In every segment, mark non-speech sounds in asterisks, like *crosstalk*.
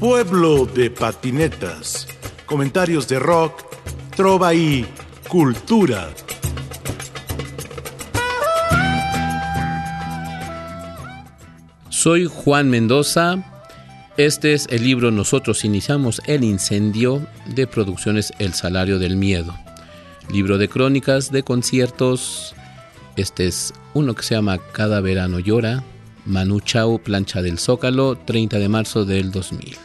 Pueblo de patinetas. Comentarios de rock, trova y cultura. Soy Juan Mendoza. Este es el libro Nosotros iniciamos el incendio de producciones El Salario del Miedo. Libro de crónicas, de conciertos. Este es uno que se llama Cada verano llora. Manu Chao, Plancha del Zócalo, 30 de marzo del 2000.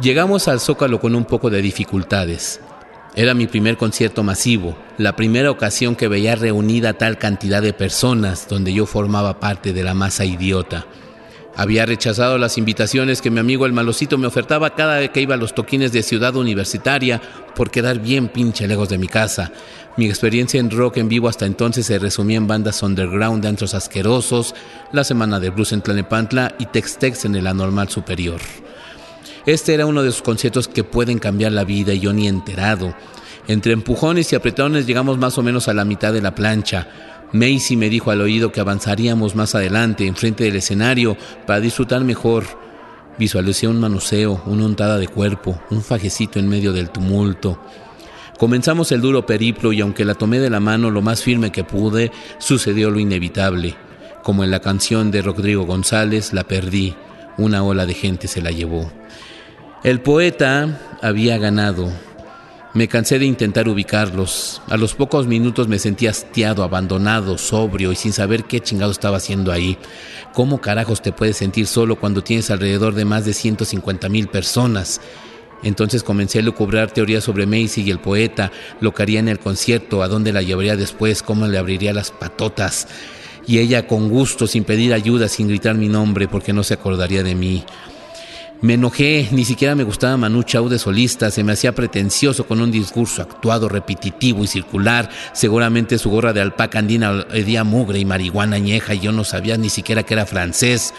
Llegamos al Zócalo con un poco de dificultades. Era mi primer concierto masivo, la primera ocasión que veía reunida tal cantidad de personas donde yo formaba parte de la masa idiota. Había rechazado las invitaciones que mi amigo el malocito me ofertaba cada vez que iba a los toquines de ciudad universitaria por quedar bien pinche lejos de mi casa. Mi experiencia en rock en vivo hasta entonces se resumía en bandas underground de antros asquerosos, la semana de blues en Tlanepantla y Tex-Tex en el anormal superior. Este era uno de esos conciertos que pueden cambiar la vida y yo ni enterado. Entre empujones y apretones llegamos más o menos a la mitad de la plancha. Macy me dijo al oído que avanzaríamos más adelante, enfrente del escenario, para disfrutar mejor. Visualicé un manoseo, una untada de cuerpo, un fajecito en medio del tumulto. Comenzamos el duro periplo y aunque la tomé de la mano lo más firme que pude, sucedió lo inevitable. Como en la canción de Rodrigo González, la perdí. Una ola de gente se la llevó. El poeta había ganado. Me cansé de intentar ubicarlos. A los pocos minutos me sentí hastiado, abandonado, sobrio y sin saber qué chingado estaba haciendo ahí. ¿Cómo carajos te puedes sentir solo cuando tienes alrededor de más de 150 mil personas? Entonces comencé a lucubrar teorías sobre Macy y el poeta, lo que haría en el concierto, a dónde la llevaría después, cómo le abriría las patotas. Y ella con gusto, sin pedir ayuda, sin gritar mi nombre, porque no se acordaría de mí. Me enojé, ni siquiera me gustaba Manu Chao de solista, se me hacía pretencioso con un discurso actuado, repetitivo y circular. Seguramente su gorra de alpaca andina hedía mugre y marihuana añeja y yo no sabía ni siquiera que era francés.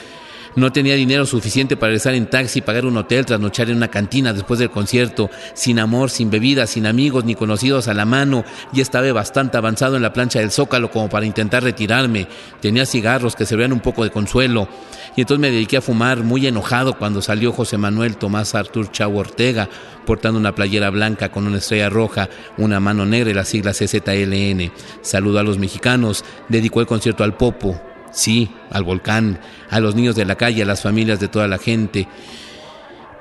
No tenía dinero suficiente para regresar en taxi, pagar un hotel, trasnochar en una cantina después del concierto, sin amor, sin bebida, sin amigos ni conocidos a la mano. Ya estaba bastante avanzado en la plancha del Zócalo como para intentar retirarme. Tenía cigarros que servían un poco de consuelo. Y entonces me dediqué a fumar muy enojado cuando salió José Manuel Tomás Artur Chau Ortega, portando una playera blanca con una estrella roja, una mano negra y las siglas CZLN. Saludó a los mexicanos, dedicó el concierto al Popo, sí, al volcán, a los niños de la calle, a las familias de toda la gente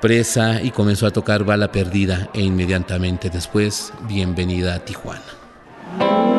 presa y comenzó a tocar Bala Perdida e inmediatamente después Bienvenida a Tijuana.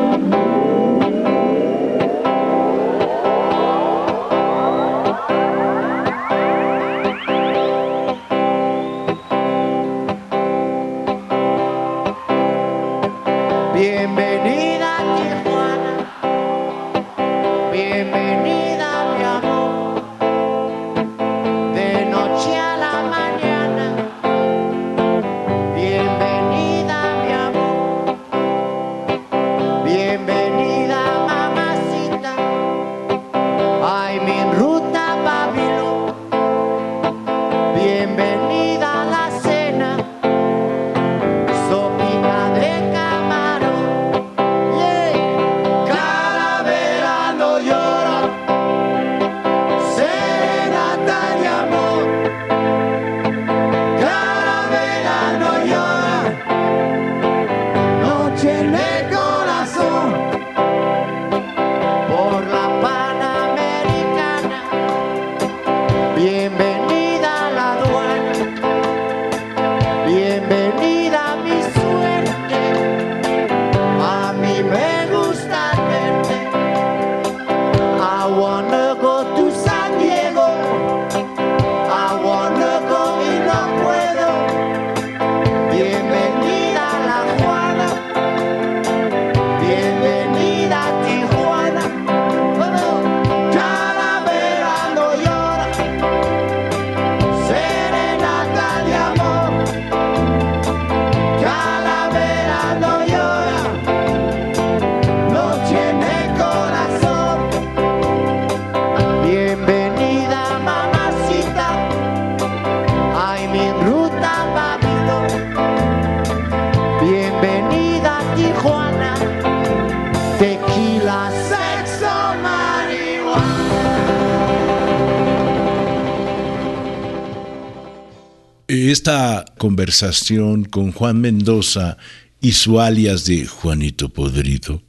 Conversación con Juan Mendoza y su alias de Juanito Podrido,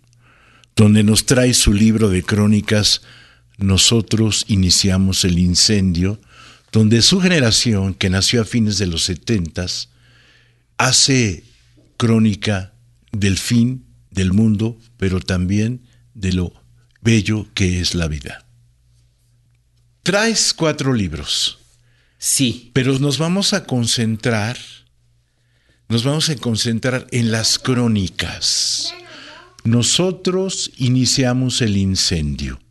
donde nos trae su libro de crónicas, nosotros iniciamos el incendio, donde su generación, que nació a fines de los setentas, hace crónica del fin del mundo, pero también de lo bello que es la vida. Traes cuatro libros. Sí. Pero nos vamos a concentrar, nos vamos a concentrar en las crónicas. Nosotros iniciamos el incendio.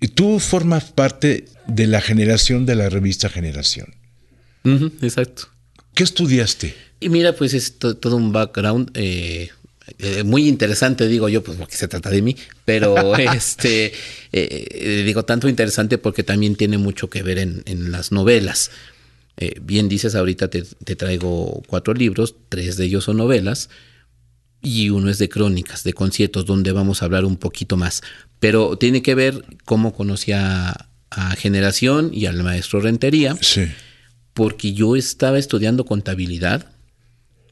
Y tú formas parte de la generación de la revista Generación. exacto. ¿Qué estudiaste? Y mira, pues es todo un background eh, eh, muy interesante, digo yo, pues porque se trata de mí, pero *laughs* este, eh, digo tanto interesante porque también tiene mucho que ver en, las novelas. bien dices, ahorita te, te, traigo cuatro libros, tres de ellos son novelas y uno es de crónicas, de conciertos, donde vamos a hablar un poquito más. Pero tiene que ver cómo conocí a, Generación y al maestro Rentería. Sí. Porque yo estaba estudiando contabilidad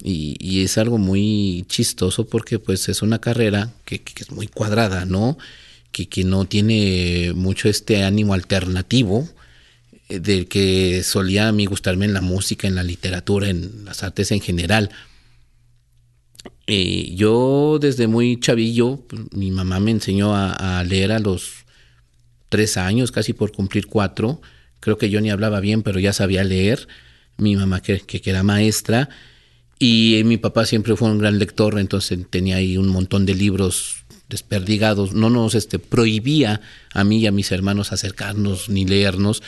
y, es algo muy chistoso porque pues es una carrera que, es muy cuadrada, ¿no? Que, que, no tiene mucho este ánimo alternativo eh, del que solía a mí gustarme en la música, en la literatura, en las artes en general. Yo desde muy chavillo, pues, mi mamá me enseñó a, leer a los tres años, casi por cumplir cuatro. Creo que yo ni hablaba bien, pero ya sabía leer. Mi mamá que, que, era maestra. Y mi papá siempre fue un gran lector, entonces tenía ahí un montón de libros desperdigados. No nos este, prohibía a mí y a mis hermanos acercarnos ni leernos.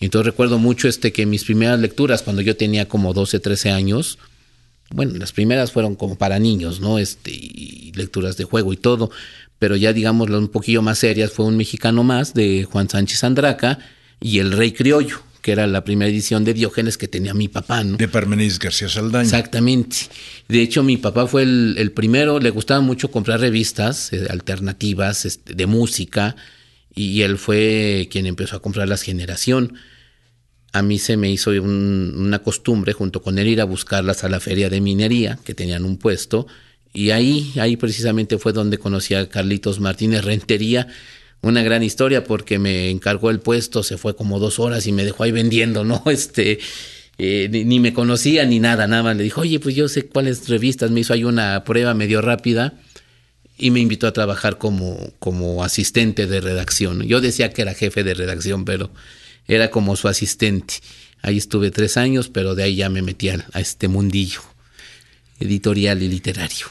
Entonces recuerdo mucho este que mis primeras lecturas, cuando yo tenía como 12, 13 años, bueno, las primeras fueron como para niños, ¿no? Este, y lecturas de juego y todo, pero ya digamos un poquillo más serias fue un mexicano más de Juan Sánchez Andraca y El Rey Criollo, que era la primera edición de Diógenes que tenía mi papá, ¿no? De Parmenides García Saldaña. Exactamente. De hecho, mi papá fue el, primero, le gustaba mucho comprar revistas eh, alternativas este, de música, y él fue quien empezó a comprar las Generación a mí se me hizo una costumbre junto con él ir a buscarlas a la feria de minería, que tenían un puesto, y ahí, ahí precisamente fue donde conocí a Carlitos Martínez Rentería, una gran historia porque me encargó el puesto, se fue como dos horas y me dejó ahí vendiendo, ¿no? *laughs* Este, eh, ni, me conocía ni nada, nada más le dijo, oye, pues yo sé cuáles revistas, me hizo ahí una prueba medio rápida y me invitó a trabajar como, como asistente de redacción. Yo decía que era jefe de redacción, pero era como su asistente. Ahí estuve tres años, pero de ahí ya me metí a, este mundillo editorial y literario.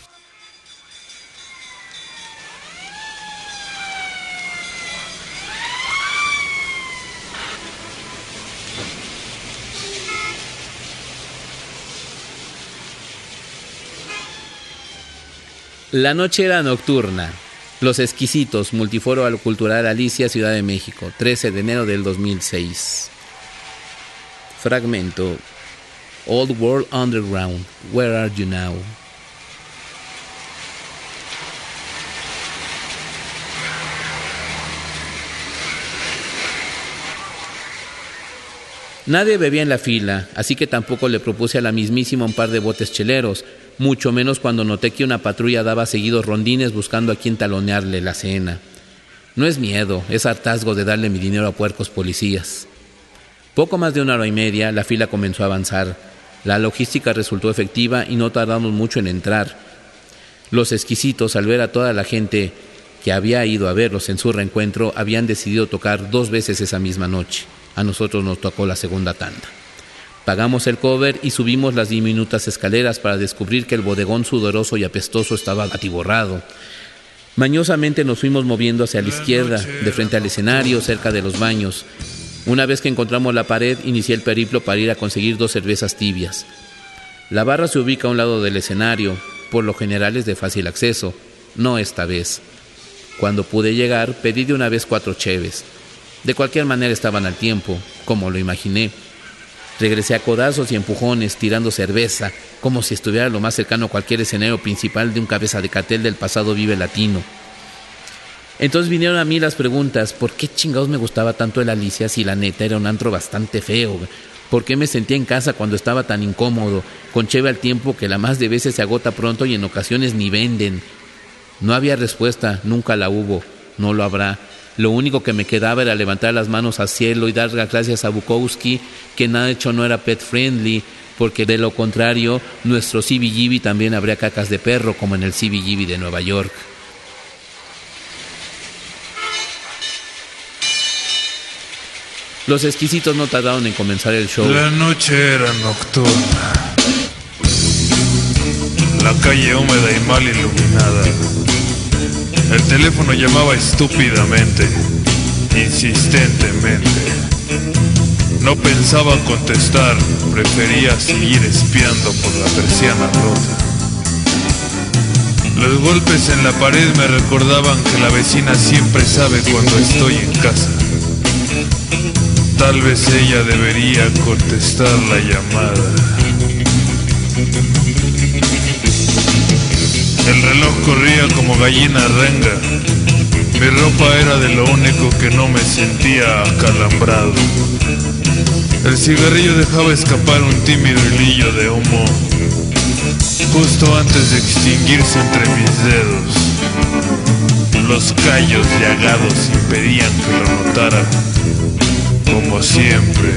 La noche era nocturna. Los Exquisitos, Multiforo Cultural Alicia, Ciudad de México, 13 de enero del 2006. Fragmento. Old World Underground, Where Are You Now? Nadie bebía en la fila, así que tampoco le propuse a la mismísima un par de botes cheleros, mucho menos cuando noté que una patrulla daba seguidos rondines buscando a quien talonearle la cena. No es miedo, es hartazgo de darle mi dinero a puercos policías. Poco más de una hora y media, la fila comenzó a avanzar. La logística resultó efectiva y no tardamos mucho en entrar. Los exquisitos, al ver a toda la gente que había ido a verlos en su reencuentro, habían decidido tocar dos veces esa misma noche. A nosotros nos tocó la segunda tanda. Pagamos el cover y subimos las diminutas escaleras para descubrir que el bodegón sudoroso y apestoso estaba atiborrado. Mañosamente nos fuimos moviendo hacia la izquierda, de frente al escenario, cerca de los baños. Una vez que encontramos la pared, inicié el periplo para ir a conseguir dos cervezas tibias. La barra se ubica a un lado del escenario, por lo general es de fácil acceso, no esta vez. Cuando pude llegar, pedí de una vez cuatro cheves. De cualquier manera estaban al tiempo, como lo imaginé. Regresé a codazos y empujones, tirando cerveza, como si estuviera lo más cercano a cualquier escenario principal de un cabeza de cartel del pasado Vive Latino. Entonces vinieron a mí las preguntas, ¿por qué chingados me gustaba tanto el Alicia si la neta era un antro bastante feo? ¿Por qué me sentía en casa cuando estaba tan incómodo, con cheve al tiempo que la más de veces se agota pronto y en ocasiones ni venden? No había respuesta, nunca la hubo, no lo habrá. Lo único que me quedaba era levantar las manos al cielo y dar las gracias a Bukowski, que nada hecho no era pet friendly, porque de lo contrario, nuestro CBGB también habría cacas de perro, como en el CBGB de Nueva York. Los exquisitos no tardaron en comenzar el show. La noche era nocturna. La calle húmeda y mal iluminada. El teléfono llamaba estúpidamente, insistentemente. No pensaba contestar, prefería seguir espiando por la persiana rota. Los golpes en la pared me recordaban que la vecina siempre sabe cuando estoy en casa. Tal vez ella debería contestar la llamada. El reloj corría como gallina renga. Mi ropa era de lo único que no me sentía acalambrado. El cigarrillo dejaba escapar un tímido hilillo de humo justo antes de extinguirse entre mis dedos. Los callos llagados impedían que lo notara como siempre.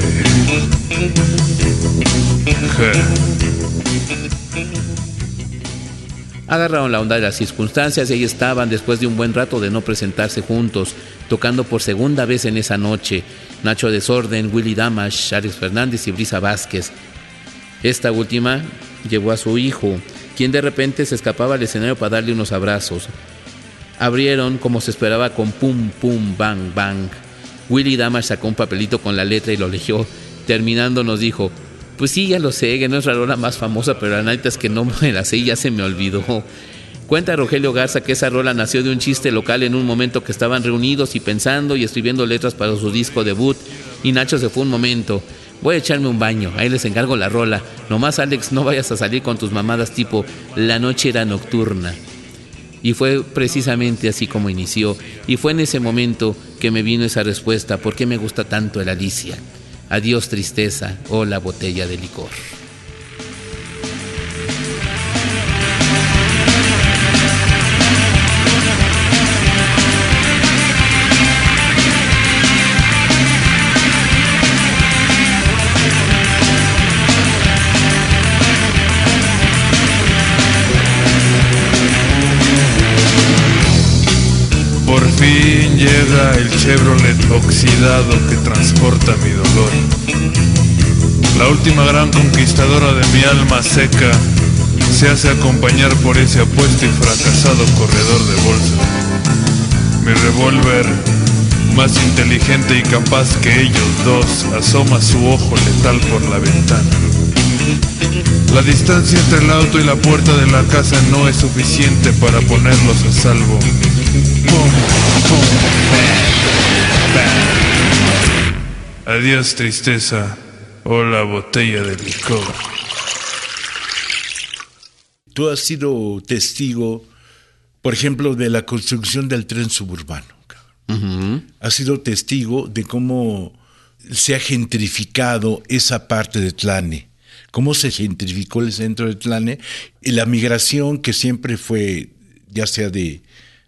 Agarraron la onda de las circunstancias y ahí estaban después de un buen rato de no presentarse juntos, tocando por segunda vez en esa noche. Nacho Desorden, Willy Damas, Alex Fernández y Brisa Vázquez. Esta última llevó a su hijo, quien de repente se escapaba al escenario para darle unos abrazos. Abrieron como se esperaba con pum, pum, bang, bang. Willy Damas sacó un papelito con la letra y lo leyó. Terminando nos dijo, pues sí, ya lo sé, que no es la rola más famosa, pero la neta es que no me la sé y ya se me olvidó. Cuenta Rogelio Garza que esa rola nació de un chiste local en un momento que estaban reunidos y pensando y escribiendo letras para su disco debut. Y Nacho se fue un momento. Voy a echarme un baño, ahí les encargo la rola. Nomás Alex, no vayas a salir con tus mamadas tipo La noche era nocturna. Y fue precisamente así como inició. Y fue en ese momento que me vino esa respuesta, ¿por qué me gusta tanto el Alicia? Adiós tristeza o la botella de licor. Chevrolet oxidado que transporta mi dolor. La última gran conquistadora de mi alma seca se hace acompañar por ese apuesto y fracasado corredor de bolsa. Mi revólver, más inteligente y capaz que ellos dos, asoma su ojo letal por la ventana. La distancia entre el auto y la puerta de la casa no es suficiente para ponerlos a salvo. Adiós tristeza o la botella de licor. Tú has sido testigo, por ejemplo, de la construcción del tren suburbano. Has sido testigo de cómo se ha gentrificado esa parte de Tlane, cómo se gentrificó el centro de Tlane y la migración que siempre fue, ya sea de,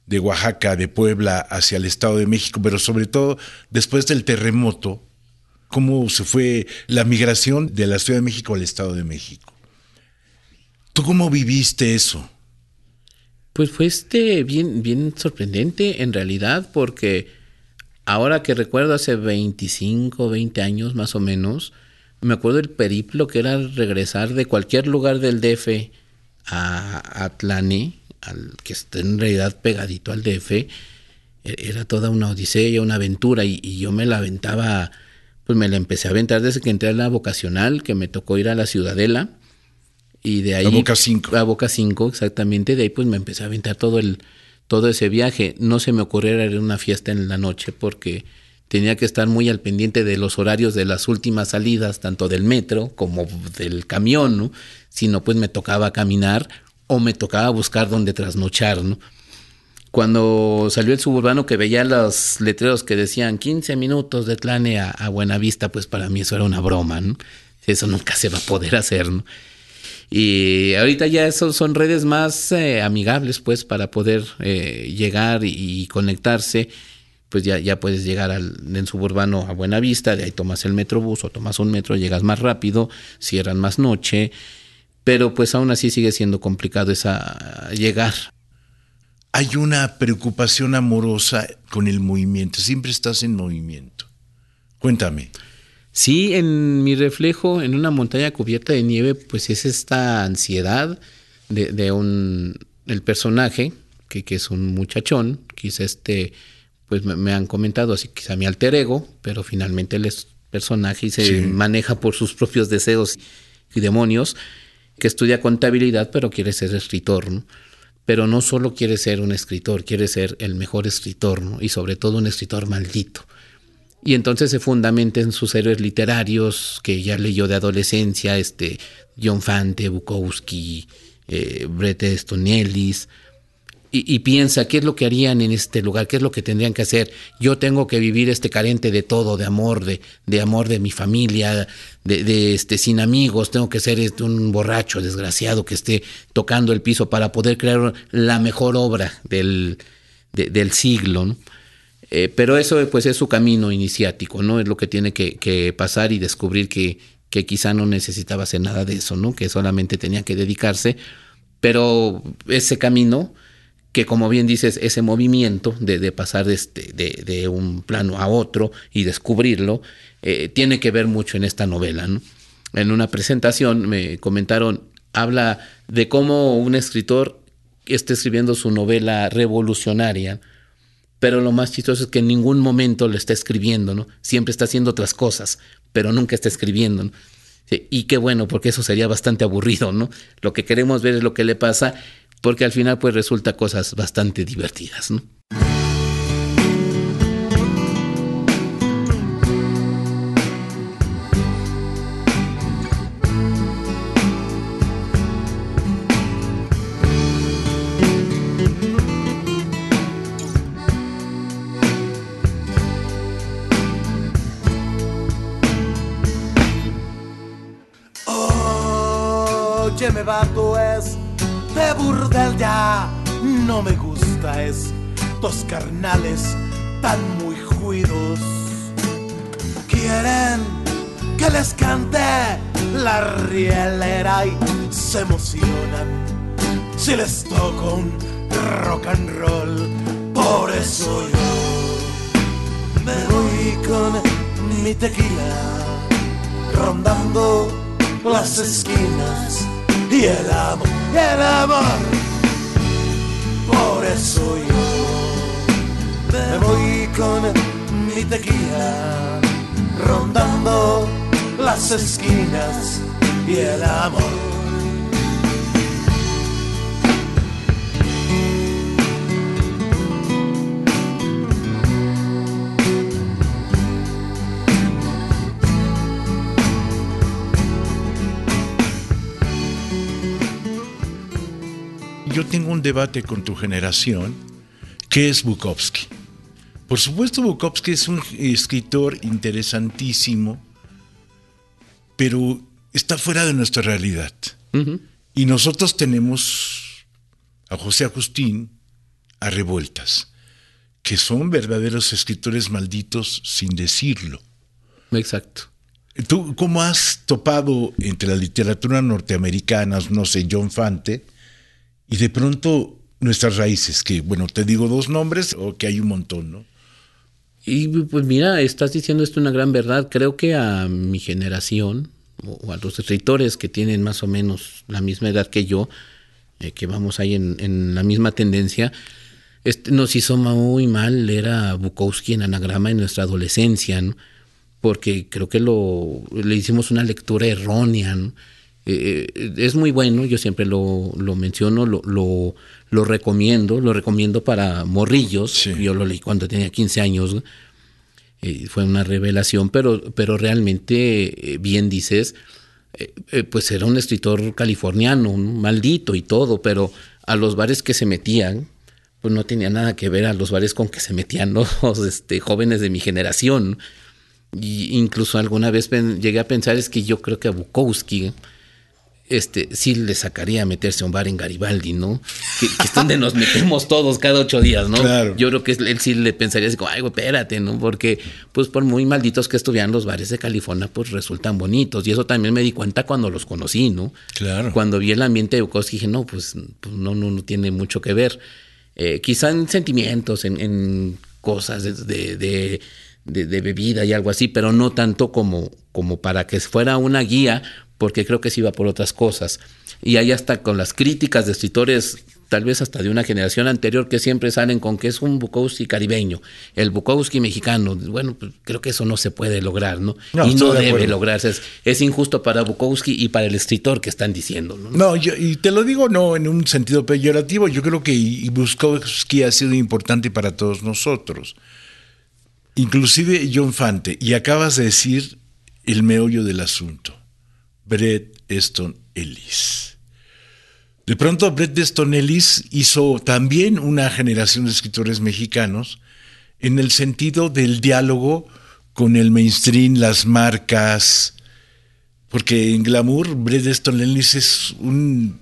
de Oaxaca, de Puebla, hacia el Estado de México, pero sobre todo después del terremoto, cómo se fue la migración de la Ciudad de México al Estado de México. ¿Tú cómo viviste eso? Pues fue este bien, bien sorprendente en realidad, porque ahora que recuerdo hace 25, 20 años más o menos, me acuerdo el periplo que era regresar de cualquier lugar del DF a Atlane, al, que está en realidad pegadito al DF, e- era toda una odisea, una aventura, y, y yo me la aventaba, pues me la empecé a aventar desde que entré a la vocacional, que me tocó ir a la Ciudadela, y de ahí... A Boca 5. A Boca 5, exactamente, de ahí pues me empecé a aventar todo el todo ese viaje. No se me ocurriera ir a una fiesta en la noche porque tenía que estar muy al pendiente de los horarios de las últimas salidas, tanto del metro como del camión, ¿no? Si no, pues me tocaba caminar o me tocaba buscar dónde trasnochar, ¿no? cuando salió el suburbano que veía los letreros que decían 15 minutos de Tlane a, a Buenavista, pues para mí eso era una broma, ¿no? Eso nunca se va a poder hacer, ¿no? Y ahorita ya son, son redes más eh, amigables, pues, para poder eh, llegar y, conectarse. Pues ya, ya puedes llegar al, en suburbano a Buenavista, de ahí tomas el metrobús o tomas un metro, llegas más rápido, cierran más noche, pero pues aún así sigue siendo complicado esa llegar. Hay una preocupación amorosa con el movimiento, siempre estás en movimiento. Cuéntame. Sí, en mi reflejo, en una montaña cubierta de nieve, pues es esta ansiedad de, de un el personaje, que, que, es un muchachón, quizá este, pues me, me, han comentado así, quizá mi alter ego, pero finalmente él es personaje y se sí. maneja por sus propios deseos y demonios, que estudia contabilidad, pero quiere ser escritor, ¿no? Pero no solo quiere ser un escritor, quiere ser el mejor escritor, ¿no? Y sobre todo un escritor maldito y entonces se fundamenta en sus héroes literarios que ya leyó de adolescencia, este John Fante, Bukowski, eh, Bret Easton Ellis, y, y, piensa qué es lo que harían en este lugar, qué es lo que tendrían que hacer. Yo tengo que vivir este carente de todo, de amor, de, de amor de mi familia, de, este sin amigos, tengo que ser este, un borracho desgraciado que esté tocando el piso para poder crear la mejor obra del, de, del siglo. Eh, pero eso pues es su camino iniciático, ¿no? Es lo que tiene que, que pasar y descubrir que, que, quizá no necesitaba hacer nada de eso, ¿no? Que solamente tenía que dedicarse. Pero ese camino, que como bien dices, ese movimiento de, de pasar de, este, de, un plano a otro y descubrirlo, eh, tiene que ver mucho en esta novela, ¿no? En una presentación me comentaron, habla de cómo un escritor está escribiendo su novela revolucionaria, pero lo más chistoso es que en ningún momento lo está escribiendo, ¿no? Siempre está haciendo otras cosas, pero nunca está escribiendo, ¿no? Y qué bueno, porque eso sería bastante aburrido, ¿no? Lo que queremos ver es lo que le pasa, porque al final pues resulta cosas bastante divertidas, ¿no? Ya no me gusta es dos carnales tan muy juidos quieren que les cante la rielera y se emocionan si les toco un rock and roll por eso yo me voy con mi tequila rondando las esquinas y el amor, y el amor. Por eso yo me voy con mi tequila, rondando las esquinas y el amor. Yo tengo un debate con tu generación, ¿qué es Bukowski? Por supuesto, Bukowski es un escritor interesantísimo, pero está fuera de nuestra realidad. Uh -huh. Y nosotros tenemos a José Agustín, a Revueltas, que son verdaderos escritores malditos sin decirlo. Exacto. ¿Tú cómo has topado entre la literatura norteamericana, no sé, John Fante, y de pronto nuestras raíces, que bueno, te digo dos nombres o que hay un montón, ¿no? Y pues mira, estás diciendo esto una gran verdad. Creo que a mi generación, o a los escritores que tienen más o menos la misma edad que yo, eh, que vamos ahí en, la misma tendencia, este, nos hizo muy mal leer a Bukowski en anagrama en nuestra adolescencia, ¿no? porque creo que lo, le hicimos una lectura errónea, ¿no? Eh, es muy bueno, yo siempre lo, lo menciono, lo, lo, lo, recomiendo, lo recomiendo para morrillos. Sí. Yo lo leí cuando tenía 15 años, eh, fue una revelación, pero, pero realmente, eh, bien dices, pues era un escritor californiano, un maldito y todo, pero a los bares que se metían, pues no tenía nada que ver a los bares con que se metían *laughs* los este, jóvenes de mi generación. Y incluso alguna vez llegué a pensar es que yo creo que a Bukowski este, sí le sacaría a meterse a un bar en Garibaldi, ¿no? Que, es donde nos metemos todos cada ocho días, ¿no? Claro. Yo creo que él sí le pensaría así como, ay, güey, espérate, ¿no? Porque, pues, por muy malditos que estuvieran los bares de California, pues resultan bonitos. Y eso también me di cuenta cuando los conocí, ¿no? Claro. Cuando vi el ambiente de Bukowski, dije, no, pues, pues no, no, no tiene mucho que ver. Eh, quizá en sentimientos, en, cosas de, de, de, bebida y algo así, pero no tanto como, como para que fuera una guía porque creo que se iba por otras cosas. Y ahí hasta con las críticas de escritores, tal vez hasta de una generación anterior, que siempre salen con que es un Bukowski caribeño, el Bukowski mexicano. Bueno, pues creo que eso no se puede lograr, ¿no? y no debe lograrse. Es, injusto para Bukowski y para el escritor que están diciendo. No, no yo, y te lo digo no en un sentido peyorativo, yo creo que Bukowski ha sido importante para todos nosotros. Inclusive John Fante, y acabas de decir el meollo del asunto. Bret Easton Ellis. De pronto Bret Easton Ellis hizo también una generación de escritores mexicanos en el sentido del diálogo con el mainstream, las marcas, porque en Glamour Bret Easton Ellis es un,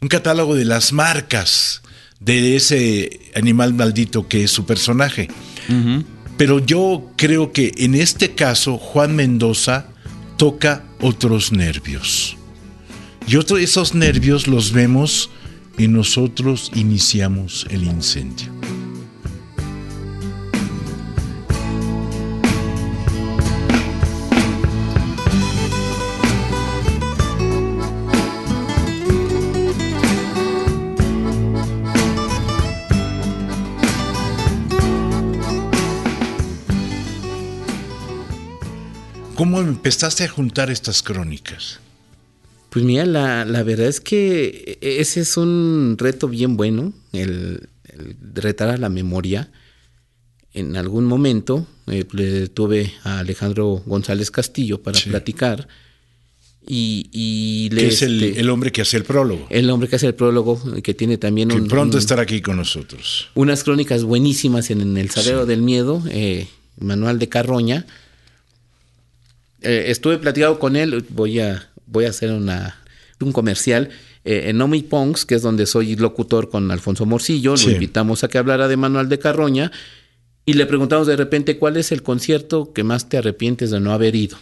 un catálogo de las marcas de ese animal maldito que es su personaje. Pero yo creo que en este caso Juan Mendoza toca otros nervios. Y otros esos nervios los vemos y nosotros iniciamos el incendio. ¿Cómo empezaste a juntar estas crónicas? Pues mira, la, verdad es que ese es un reto bien bueno, el, retar a la memoria. En algún momento eh, le tuve a Alejandro González Castillo para platicar. Y, le, es este, el, hombre que hace el prólogo. El hombre que hace el prólogo, que tiene también que pronto estará aquí con nosotros. Unas crónicas buenísimas en, El Sadero del Miedo, eh, Manual de Carroña eh, estuve platicado con él, voy a, voy a hacer una, un comercial. Eh, en Omi Pongs, que es donde soy locutor con Alfonso Morcillo, lo invitamos a que hablara de Manual de Carroña y le preguntamos de repente cuál es el concierto que más te arrepientes de no haber ido.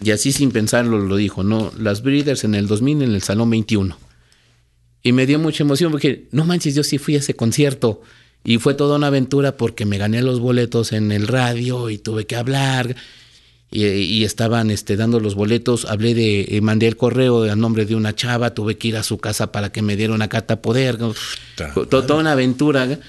Y así sin pensarlo lo dijo, ¿no? Las Breeders en el 2000 en el Salón 21. Y me dio mucha emoción porque, no manches, yo sí fui a ese concierto. Y fue toda una aventura porque me gané los boletos en el radio y tuve que hablar y, estaban este, dando los boletos. Hablé de, eh, mandé el correo a nombre de una chava, tuve que ir a su casa para que me diera una carta poder. Toda una aventura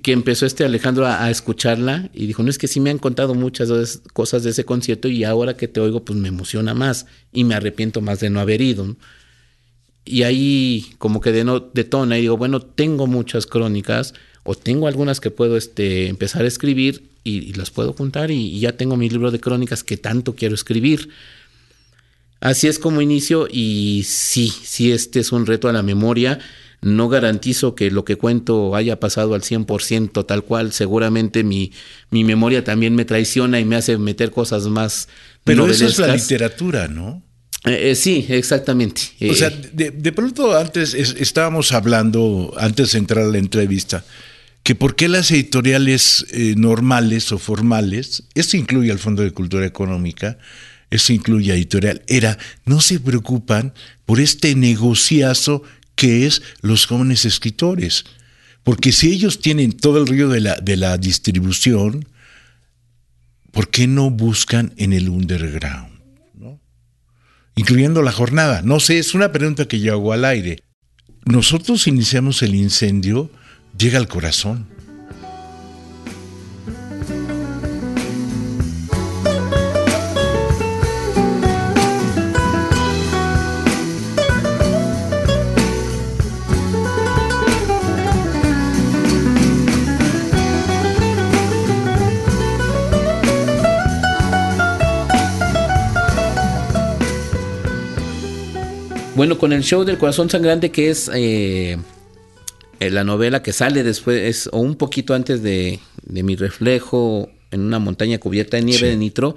que empezó este Alejandro a, escucharla y dijo, no es que sí me han contado muchas cosas de ese concierto y ahora que te oigo pues me emociona más y me arrepiento más de no haber ido. Y ahí como que de no, detona y digo, bueno, tengo muchas crónicas o tengo algunas que puedo este, empezar a escribir y, las puedo juntar y, ya tengo mi libro de crónicas que tanto quiero escribir. Así es como inicio y sí, sí, este es un reto a la memoria. No garantizo que lo que cuento haya pasado al 100% tal cual. Seguramente mi, mi memoria también me traiciona y me hace meter cosas más. Pero eso es la literatura, ¿no? Eh, eh, sí, exactamente. O sea, de, de pronto antes estábamos hablando, antes de entrar a la entrevista, que por qué las editoriales eh, normales o formales, esto incluye al Fondo de Cultura Económica, esto incluye a Editorial Era, no se preocupan por este negociazo que es los jóvenes escritores. Porque si ellos tienen todo el río de la, de la distribución, ¿por qué no buscan en el underground? Incluyendo la jornada. No sé, es una pregunta que yo hago al aire. Nosotros iniciamos el incendio llega al corazón. Bueno, con el show del corazón sangrante que es eh, Eh, la novela que sale después, o un poquito antes de, mi reflejo en una montaña cubierta de nieve de nitro,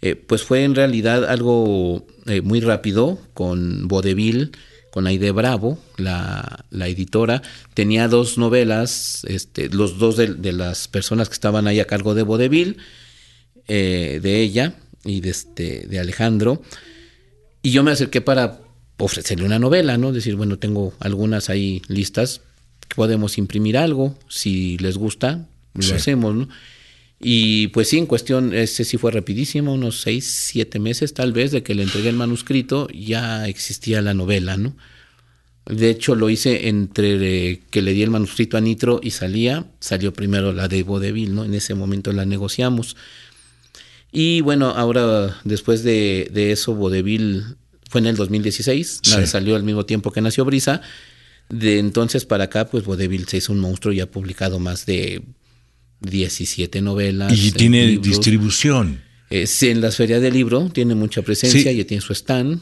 eh, pues fue en realidad algo eh, muy rápido con Vodevil, con Aide Bravo, la, editora. Tenía dos novelas, este, los dos de, las personas que estaban ahí a cargo de Vodevil, de ella y de, este, de Alejandro. Y yo me acerqué para ofrecerle una novela, ¿no? Decir, bueno, tengo algunas ahí listas, podemos imprimir algo, si les gusta, lo hacemos, ¿no? Y pues sí, en cuestión, ese sí fue rapidísimo, unos seis, siete meses tal vez de que le entregué el manuscrito, ya existía la novela, ¿no? De hecho, lo hice entre que le di el manuscrito a Nitro y salía, salió primero la de Vodevil, ¿no? En ese momento la negociamos. Y bueno, ahora después de, de eso, Vodevil fue en el 2016, salió al mismo tiempo que nació Brisa. De entonces para acá, pues Vodevil se hizo un monstruo y ha publicado más de 17 novelas. Y tiene distribución. Eh, sí, en las ferias del libro tiene mucha presencia, y tiene su stand.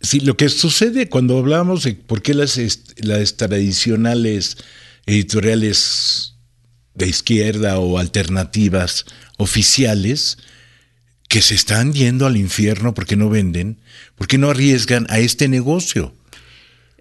Sí, lo que sucede cuando hablamos de por qué las, las tradicionales editoriales de izquierda o alternativas oficiales que se están yendo al infierno porque no venden, porque no arriesgan a este negocio.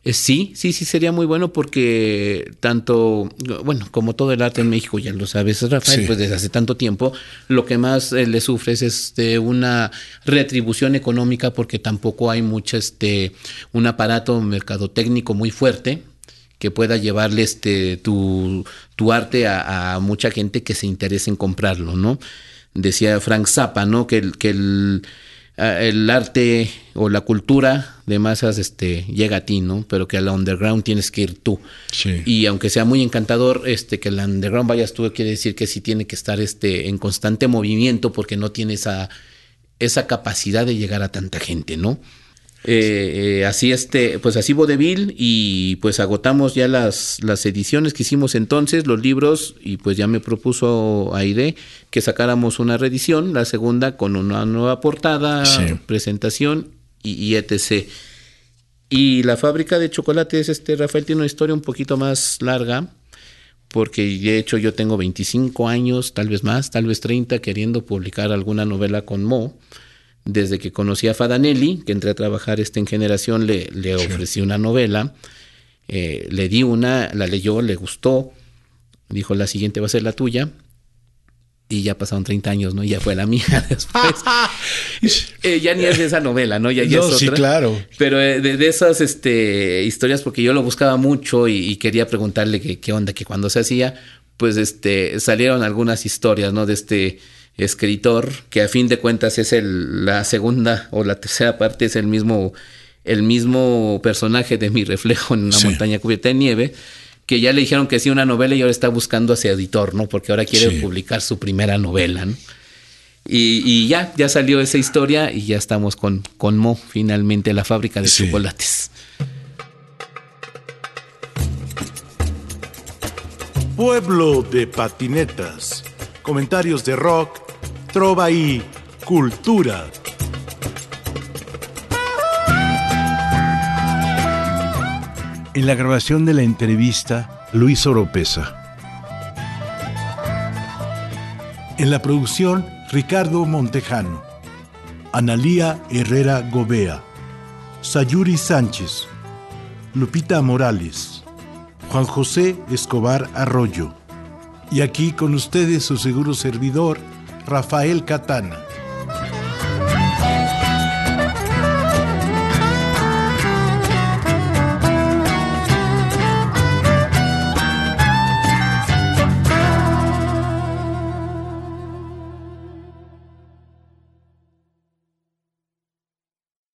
Eh, sí, sí, sí, sería muy bueno porque tanto, bueno, como todo el arte en México, ya lo sabes, Rafael, pues desde hace tanto tiempo, lo que más eh, le sufre es este, una retribución económica porque tampoco hay mucho, este, un aparato mercadotécnico muy fuerte que pueda llevarle este, tu, tu arte a, a mucha gente que se interese en comprarlo, ¿no? decía Frank Zappa, ¿no? Que, el, que el, el, arte o la cultura de masas este, llega a ti, ¿no? Pero que al underground tienes que ir tú. Y aunque sea muy encantador, este, que el underground vayas tú, quiere decir que sí tiene que estar este, en constante movimiento porque no tiene esa, esa capacidad de llegar a tanta gente, ¿no? Eh, eh, así este, pues así Vodevil y pues agotamos ya las, las ediciones que hicimos entonces, los libros y pues ya me propuso Aide que sacáramos una reedición, la segunda con una nueva portada, presentación y, etc. Y la fábrica de chocolates, este Rafael tiene una historia un poquito más larga porque de hecho yo tengo 25 años, tal vez más, tal vez 30, queriendo publicar alguna novela con Mo desde que conocí a Fadanelli, que entré a trabajar este en generación, le, le ofrecí una novela, eh, le di una, la leyó, le gustó, dijo la siguiente va a ser la tuya, y ya pasaron 30 años, ¿no? Y ya fue la mía *laughs* después. *laughs* Eh, ya ni es de esa novela, ¿no? Ya, es otra. Sí, claro. Pero eh, de, esas este, historias, porque yo lo buscaba mucho y, quería preguntarle qué onda, que cuando se hacía, pues este, salieron algunas historias, ¿no? De este escritor, que a fin de cuentas es el, la segunda o la tercera parte, es el mismo, el mismo personaje de mi reflejo en una montaña cubierta de nieve, que ya le dijeron que sí una novela y ahora está buscando a ese editor, ¿no? Porque ahora quiere publicar su primera novela, ¿no? Y, ya, ya salió esa historia y ya estamos con, con Mo, finalmente, la fábrica de chocolates. Pueblo de patinetas, comentarios de rock, trova y cultura. En la grabación de la entrevista, Luis Oropesa. En la producción, Ricardo Montejano. Analía Herrera Gobea. Sayuri Sánchez. Lupita Morales. Juan José Escobar Arroyo. Y aquí con ustedes su seguro servidor, Rafael Catana.